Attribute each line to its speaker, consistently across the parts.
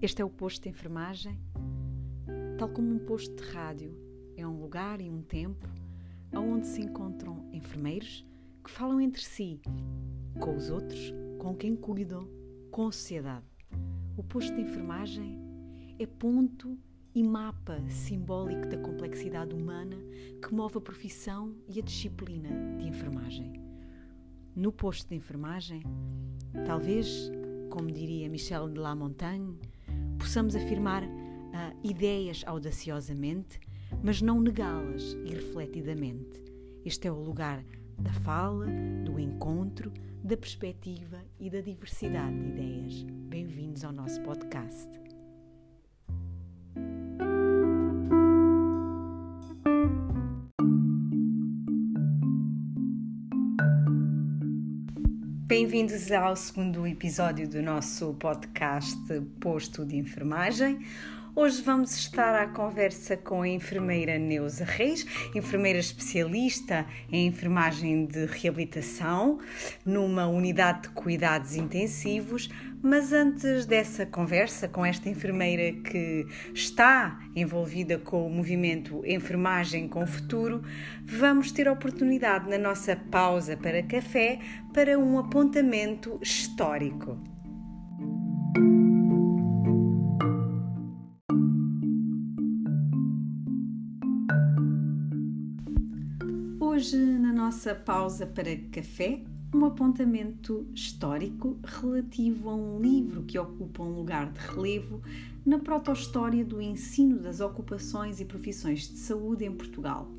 Speaker 1: Este é o posto de enfermagem, tal como um posto de rádio. É um lugar e um tempo onde se encontram enfermeiros que falam entre si, com os outros, com quem cuidam, com a sociedade. O posto de enfermagem é ponto e mapa simbólico da complexidade humana que move a profissão e a disciplina de enfermagem. No posto de enfermagem, talvez, como diria Michel de Lamontagne, possamos afirmar uh, ideias audaciosamente, mas não negá-las irrefletidamente. Este é o lugar da fala, do encontro, da perspectiva e da diversidade de ideias. Bem-vindos ao nosso podcast. Bem-vindos ao segundo episódio do nosso podcast Posto de Enfermagem. Hoje vamos estar à conversa com a enfermeira Neuza Reis, enfermeira especialista em enfermagem de reabilitação numa unidade de cuidados intensivos. Mas antes dessa conversa com esta enfermeira que está envolvida com o movimento Enfermagem com Futuro, vamos ter a oportunidade na nossa pausa para café para um apontamento histórico. Hoje, na nossa pausa para café, um apontamento histórico relativo a um livro que ocupa um lugar de relevo na proto-história do ensino das ocupações e profissões de saúde em Portugal.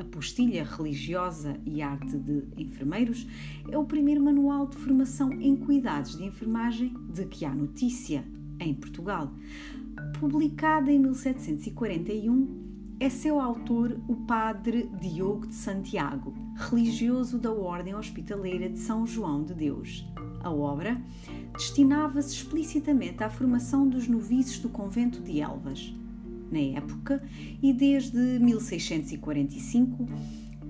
Speaker 1: A Postilha Religiosa e Arte de Enfermeiros é o primeiro manual de formação em cuidados de enfermagem de que há notícia em Portugal. Publicada em 1741, é seu autor o padre Diogo de Santiago, religioso da Ordem Hospitaleira de São João de Deus. A obra destinava-se explicitamente à formação dos noviços do convento de Elvas. Na época, e desde 1645,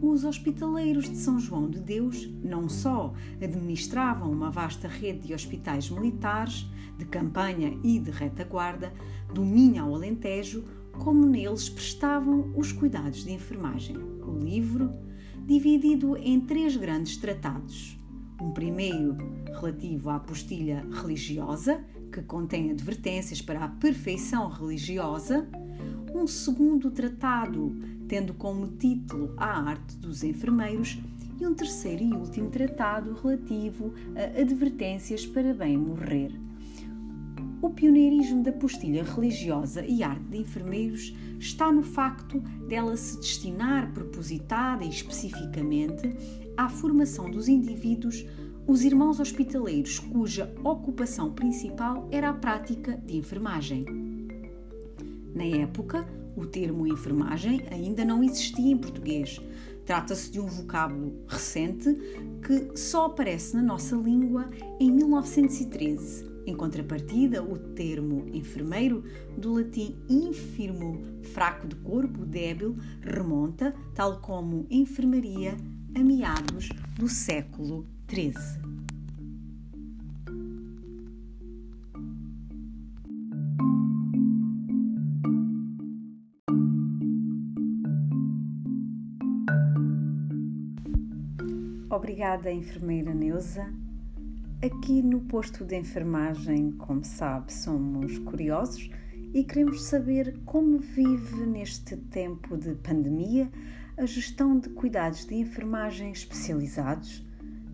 Speaker 1: os hospitaleiros de São João de Deus não só administravam uma vasta rede de hospitais militares, de campanha e de retaguarda, do Minho ao Alentejo, como neles prestavam os cuidados de enfermagem. O livro, dividido em três grandes tratados. Um primeiro relativo à apostilha religiosa, que contém advertências para a perfeição religiosa. Um segundo tratado, tendo como título a arte dos enfermeiros. E um terceiro e último tratado relativo a advertências para bem morrer. O pioneirismo da postilha religiosa e arte de enfermeiros está no facto dela se destinar propositada e especificamente à formação dos indivíduos, os irmãos hospitaleiros cuja ocupação principal era a prática de enfermagem. Na época, o termo enfermagem ainda não existia em português. Trata-se de um vocábulo recente que só aparece na nossa língua em 1913 em contrapartida, o termo enfermeiro, do latim infirmo, fraco de corpo, débil, remonta, tal como enfermaria, a meados do século XIII. Obrigada, enfermeira Neuza. Aqui no posto de enfermagem, como sabe, somos curiosos e queremos saber como vive neste tempo de pandemia a gestão de cuidados de enfermagem especializados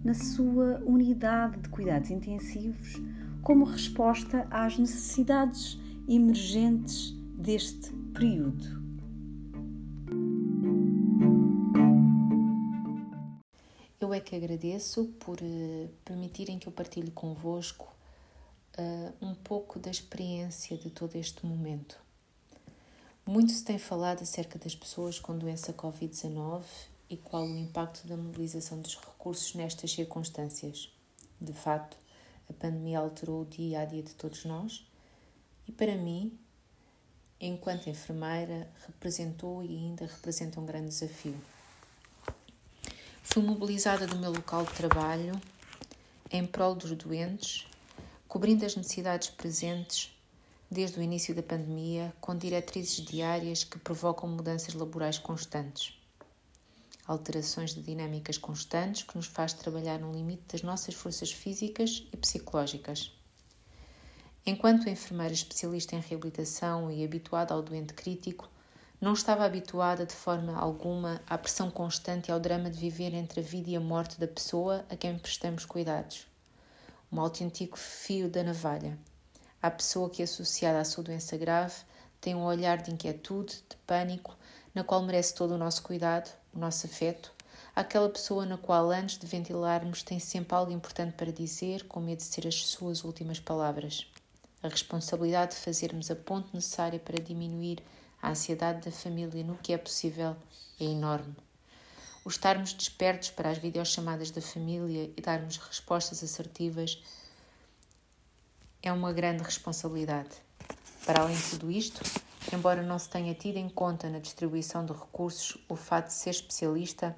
Speaker 1: na sua unidade de cuidados intensivos como resposta às necessidades emergentes deste período.
Speaker 2: É que agradeço por uh, permitirem que eu partilhe convosco uh, um pouco da experiência de todo este momento. Muito se tem falado acerca das pessoas com doença Covid-19 e qual o impacto da mobilização dos recursos nestas circunstâncias. De facto, a pandemia alterou o dia a dia de todos nós e, para mim, enquanto enfermeira, representou e ainda representa um grande desafio. Fui mobilizada do meu local de trabalho em prol dos doentes, cobrindo as necessidades presentes desde o início da pandemia, com diretrizes diárias que provocam mudanças laborais constantes. Alterações de dinâmicas constantes que nos faz trabalhar no limite das nossas forças físicas e psicológicas. Enquanto enfermeira especialista em reabilitação e habituada ao doente crítico, não estava habituada de forma alguma à pressão constante e ao drama de viver entre a vida e a morte da pessoa a quem prestamos cuidados. Um autêntico fio da navalha. A pessoa que, associada à sua doença grave, tem um olhar de inquietude, de pânico, na qual merece todo o nosso cuidado, o nosso afeto, aquela pessoa na qual, antes de ventilarmos, tem sempre algo importante para dizer, com medo de ser as suas últimas palavras. A responsabilidade de fazermos a ponte necessária para diminuir a ansiedade da família no que é possível é enorme. O estarmos despertos para as videochamadas da família e darmos respostas assertivas é uma grande responsabilidade. Para além de tudo isto, embora não se tenha tido em conta na distribuição de recursos o fato de ser especialista,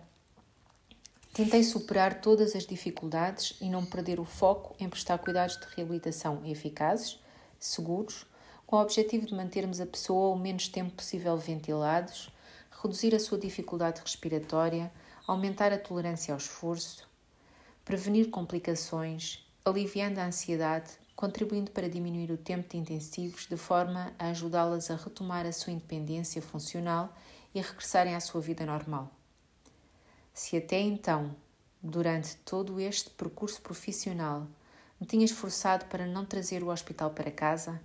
Speaker 2: tentei superar todas as dificuldades e não perder o foco em prestar cuidados de reabilitação eficazes seguros, com o objetivo de mantermos a pessoa o menos tempo possível ventilados, reduzir a sua dificuldade respiratória, aumentar a tolerância ao esforço, prevenir complicações, aliviando a ansiedade, contribuindo para diminuir o tempo de intensivos de forma a ajudá-las a retomar a sua independência funcional e a regressarem à sua vida normal. Se até então, durante todo este percurso profissional, me tinha esforçado para não trazer o hospital para casa?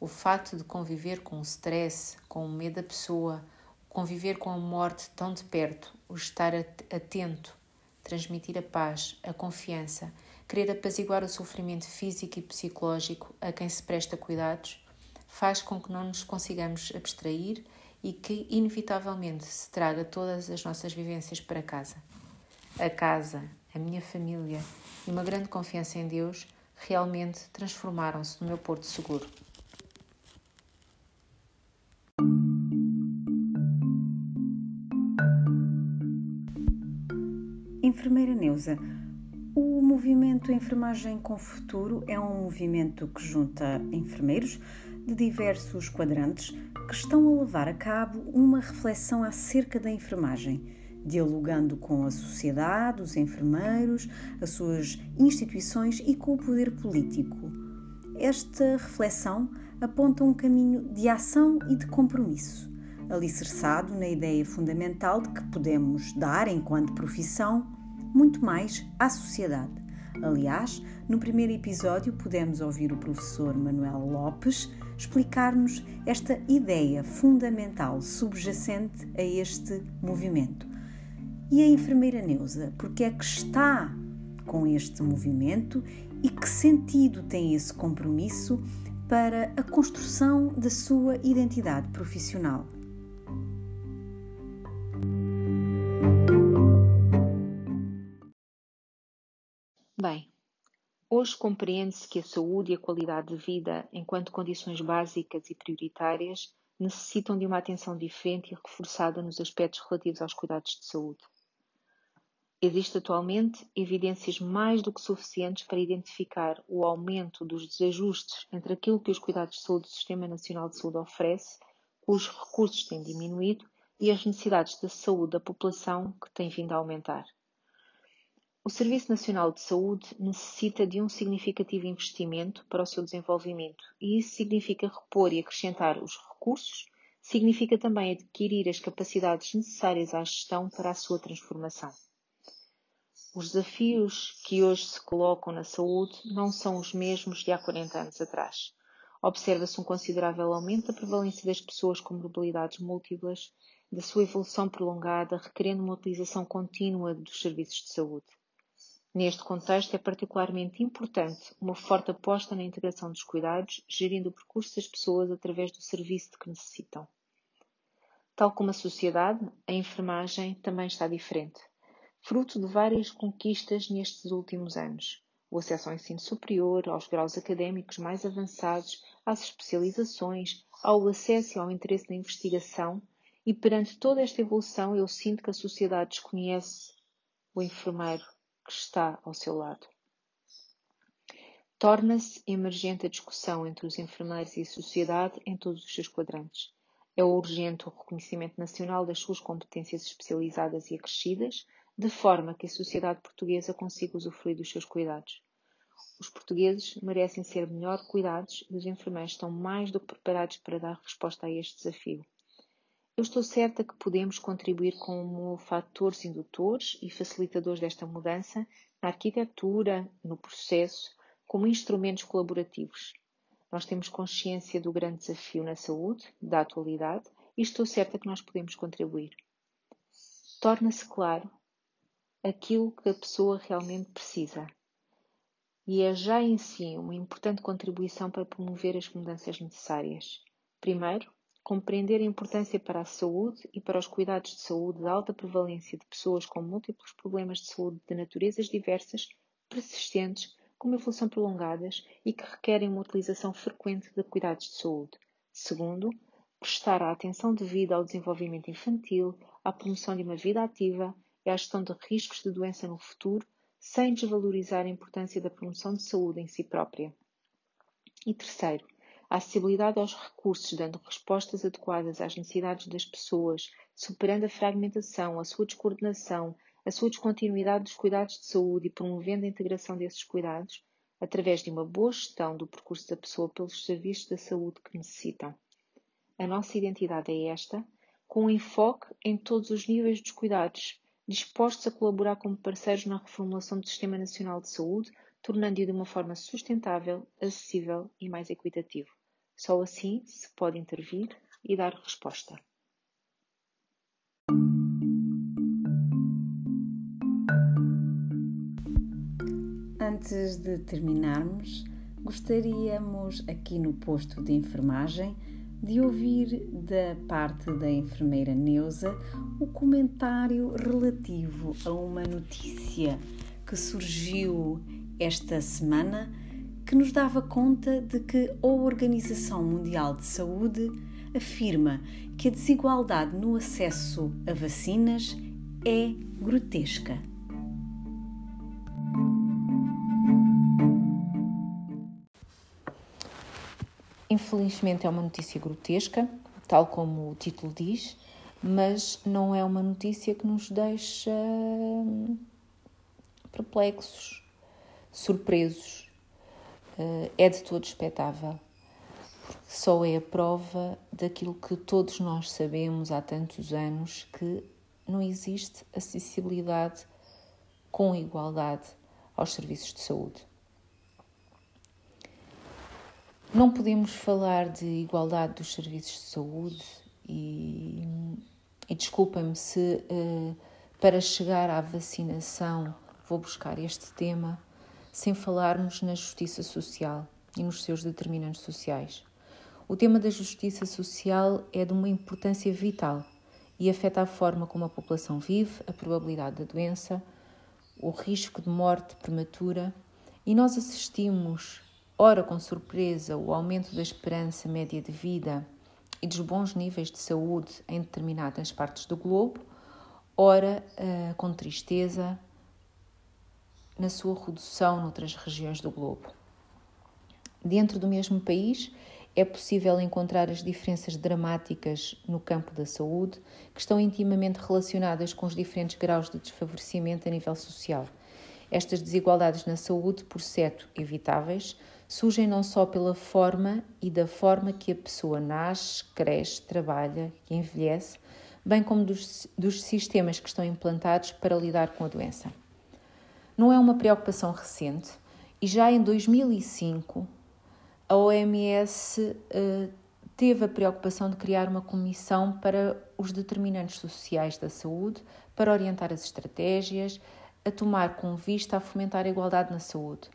Speaker 2: O facto de conviver com o stress, com o medo da pessoa, conviver com a morte tão de perto, o estar atento, transmitir a paz, a confiança, querer apaziguar o sofrimento físico e psicológico a quem se presta cuidados, faz com que não nos consigamos abstrair e que, inevitavelmente, se traga todas as nossas vivências para casa. A casa, a minha família e uma grande confiança em Deus realmente transformaram-se no meu porto seguro.
Speaker 1: Enfermeira Neuza, o movimento Enfermagem com Futuro é um movimento que junta enfermeiros de diversos quadrantes que estão a levar a cabo uma reflexão acerca da enfermagem dialogando com a sociedade, os enfermeiros, as suas instituições e com o poder político. Esta reflexão aponta um caminho de ação e de compromisso, alicerçado na ideia fundamental de que podemos dar, enquanto profissão, muito mais à sociedade. Aliás, no primeiro episódio pudemos ouvir o professor Manuel Lopes explicar-nos esta ideia fundamental subjacente a este movimento. E a enfermeira Neuza, porque é que está com este movimento e que sentido tem esse compromisso para a construção da sua identidade profissional?
Speaker 2: Bem, hoje compreende-se que a saúde e a qualidade de vida, enquanto condições básicas e prioritárias, necessitam de uma atenção diferente e reforçada nos aspectos relativos aos cuidados de saúde. Existem atualmente evidências mais do que suficientes para identificar o aumento dos desajustes entre aquilo que os cuidados de saúde do Sistema Nacional de Saúde oferece, cujos recursos têm diminuído, e as necessidades de saúde da população, que têm vindo a aumentar. O Serviço Nacional de Saúde necessita de um significativo investimento para o seu desenvolvimento, e isso significa repor e acrescentar os recursos, significa também adquirir as capacidades necessárias à gestão para a sua transformação. Os desafios que hoje se colocam na saúde não são os mesmos de há 40 anos atrás. Observa-se um considerável aumento da prevalência das pessoas com mobilidades múltiplas, da sua evolução prolongada, requerendo uma utilização contínua dos serviços de saúde. Neste contexto, é particularmente importante uma forte aposta na integração dos cuidados, gerindo o percurso das pessoas através do serviço de que necessitam. Tal como a sociedade, a enfermagem também está diferente fruto de várias conquistas nestes últimos anos. O acesso ao ensino superior, aos graus académicos mais avançados, às especializações, ao acesso e ao interesse na investigação, e perante toda esta evolução eu sinto que a sociedade desconhece o enfermeiro que está ao seu lado. Torna-se emergente a discussão entre os enfermeiros e a sociedade em todos os seus quadrantes. É urgente o reconhecimento nacional das suas competências especializadas e acrescidas, de forma que a sociedade portuguesa consiga usufruir dos seus cuidados. Os portugueses merecem ser melhor cuidados e os enfermeiros estão mais do que preparados para dar resposta a este desafio. Eu estou certa que podemos contribuir como fatores indutores e facilitadores desta mudança na arquitetura, no processo, como instrumentos colaborativos. Nós temos consciência do grande desafio na saúde, da atualidade, e estou certa que nós podemos contribuir. Torna-se claro aquilo que a pessoa realmente precisa. E é já em si uma importante contribuição para promover as mudanças necessárias. Primeiro, compreender a importância para a saúde e para os cuidados de saúde da alta prevalência de pessoas com múltiplos problemas de saúde de naturezas diversas, persistentes, com evolução prolongadas e que requerem uma utilização frequente de cuidados de saúde. Segundo, prestar a atenção devida ao desenvolvimento infantil, à promoção de uma vida ativa e à gestão de riscos de doença no futuro, sem desvalorizar a importância da promoção de saúde em si própria. E terceiro, acessibilidade aos recursos, dando respostas adequadas às necessidades das pessoas, superando a fragmentação, a sua descoordenação, a sua descontinuidade dos cuidados de saúde e promovendo a integração desses cuidados, através de uma boa gestão do percurso da pessoa pelos serviços da saúde que necessitam. A nossa identidade é esta, com um enfoque em todos os níveis dos cuidados, dispostos a colaborar como parceiros na reformulação do Sistema Nacional de Saúde, tornando-o de uma forma sustentável, acessível e mais equitativo. Só assim se pode intervir e dar resposta.
Speaker 1: Antes de terminarmos, gostaríamos aqui no posto de enfermagem de ouvir da parte da enfermeira Neuza o comentário relativo a uma notícia que surgiu esta semana que nos dava conta de que a Organização Mundial de Saúde afirma que a desigualdade no acesso a vacinas é grotesca.
Speaker 2: Infelizmente é uma notícia grotesca, tal como o título diz, mas não é uma notícia que nos deixa hum, perplexos, surpresos é de todo expectável, porque só é a prova daquilo que todos nós sabemos há tantos anos que não existe acessibilidade com igualdade aos serviços de saúde. Não podemos falar de igualdade dos serviços de saúde e, e desculpem-me se uh, para chegar à vacinação vou buscar este tema sem falarmos na justiça social e nos seus determinantes sociais. O tema da justiça social é de uma importância vital e afeta a forma como a população vive, a probabilidade da doença, o risco de morte prematura, e nós assistimos, ora com surpresa, o aumento da esperança média de vida e dos bons níveis de saúde em determinadas partes do globo, ora eh, com tristeza, na sua redução noutras regiões do globo. Dentro do mesmo país, é possível encontrar as diferenças dramáticas no campo da saúde, que estão intimamente relacionadas com os diferentes graus de desfavorecimento a nível social. Estas desigualdades na saúde, por certo evitáveis, surgem não só pela forma e da forma que a pessoa nasce, cresce, trabalha e envelhece, bem como dos, dos sistemas que estão implantados para lidar com a doença não é uma preocupação recente e já em 2005 a OMS eh, teve a preocupação de criar uma comissão para os determinantes sociais da saúde para orientar as estratégias a tomar com vista a fomentar a igualdade na saúde.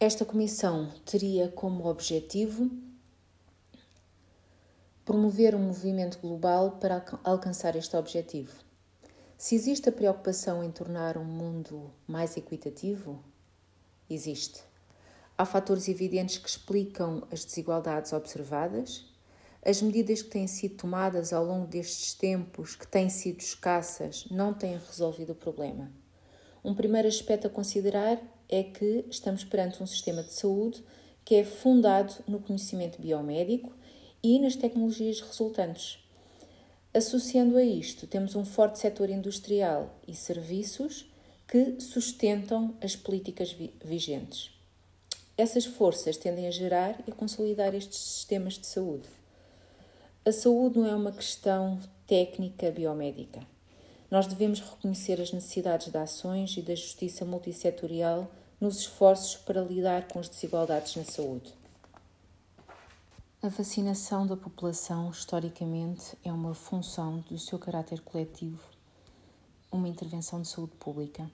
Speaker 2: Esta comissão teria como objetivo promover um movimento global para alcançar este objetivo. Se existe a preocupação em tornar um mundo mais equitativo, existe. Há fatores evidentes que explicam as desigualdades observadas, as medidas que têm sido tomadas ao longo destes tempos, que têm sido escassas, não têm resolvido o problema. Um primeiro aspecto a considerar é que estamos perante um sistema de saúde que é fundado no conhecimento biomédico e nas tecnologias resultantes. Associando a isto, temos um forte setor industrial e serviços que sustentam as políticas vigentes. Essas forças tendem a gerar e consolidar estes sistemas de saúde. A saúde não é uma questão técnica biomédica. Nós devemos reconhecer as necessidades de ações e da justiça multissetorial nos esforços para lidar com as desigualdades na saúde. A vacinação da população, historicamente, é uma função do seu caráter coletivo, uma intervenção de saúde pública.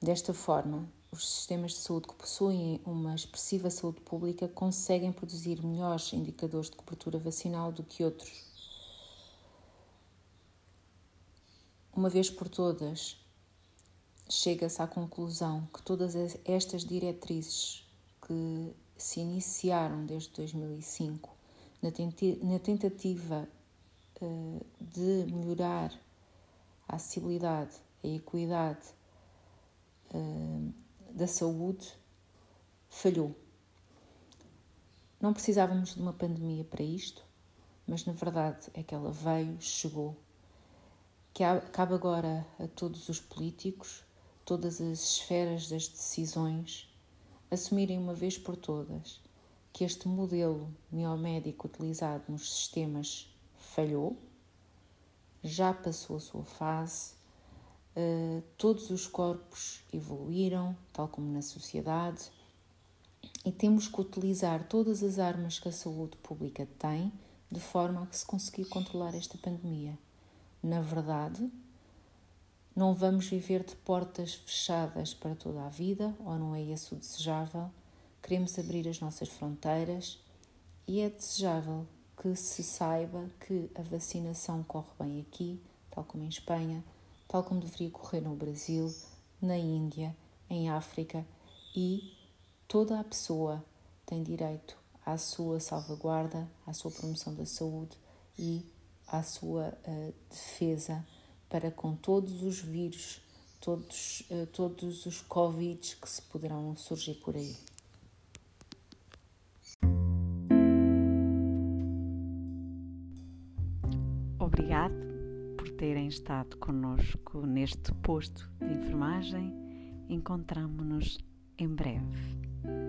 Speaker 2: Desta forma, os sistemas de saúde que possuem uma expressiva saúde pública conseguem produzir melhores indicadores de cobertura vacinal do que outros. Uma vez por todas, chega-se à conclusão que todas estas diretrizes que se iniciaram desde 2005 na tentativa eh, de melhorar a acessibilidade, a equidade eh, da saúde falhou. Não precisávamos de uma pandemia para isto, mas na verdade é que ela veio, chegou. Que cabe agora a todos os políticos, todas as esferas das decisões, assumirem uma vez por todas que este modelo biomédico utilizado nos sistemas falhou, já passou a sua fase, uh, todos os corpos evoluíram, tal como na sociedade, e temos que utilizar todas as armas que a saúde pública tem de forma a que se conseguir controlar esta pandemia. Na verdade, não vamos viver de portas fechadas para toda a vida, ou não é esse o desejável. Queremos abrir as nossas fronteiras e é desejável que se saiba que a vacinação corre bem aqui, tal como em Espanha, tal como deveria correr no Brasil, na Índia, em África e toda a pessoa tem direito à sua salvaguarda, à sua promoção da saúde e à sua uh, defesa para com todos os vírus, todos, uh, todos os Covids que se poderão surgir por aí.
Speaker 1: Obrigado terem estado conosco neste posto de enfermagem. Encontramo-nos em breve.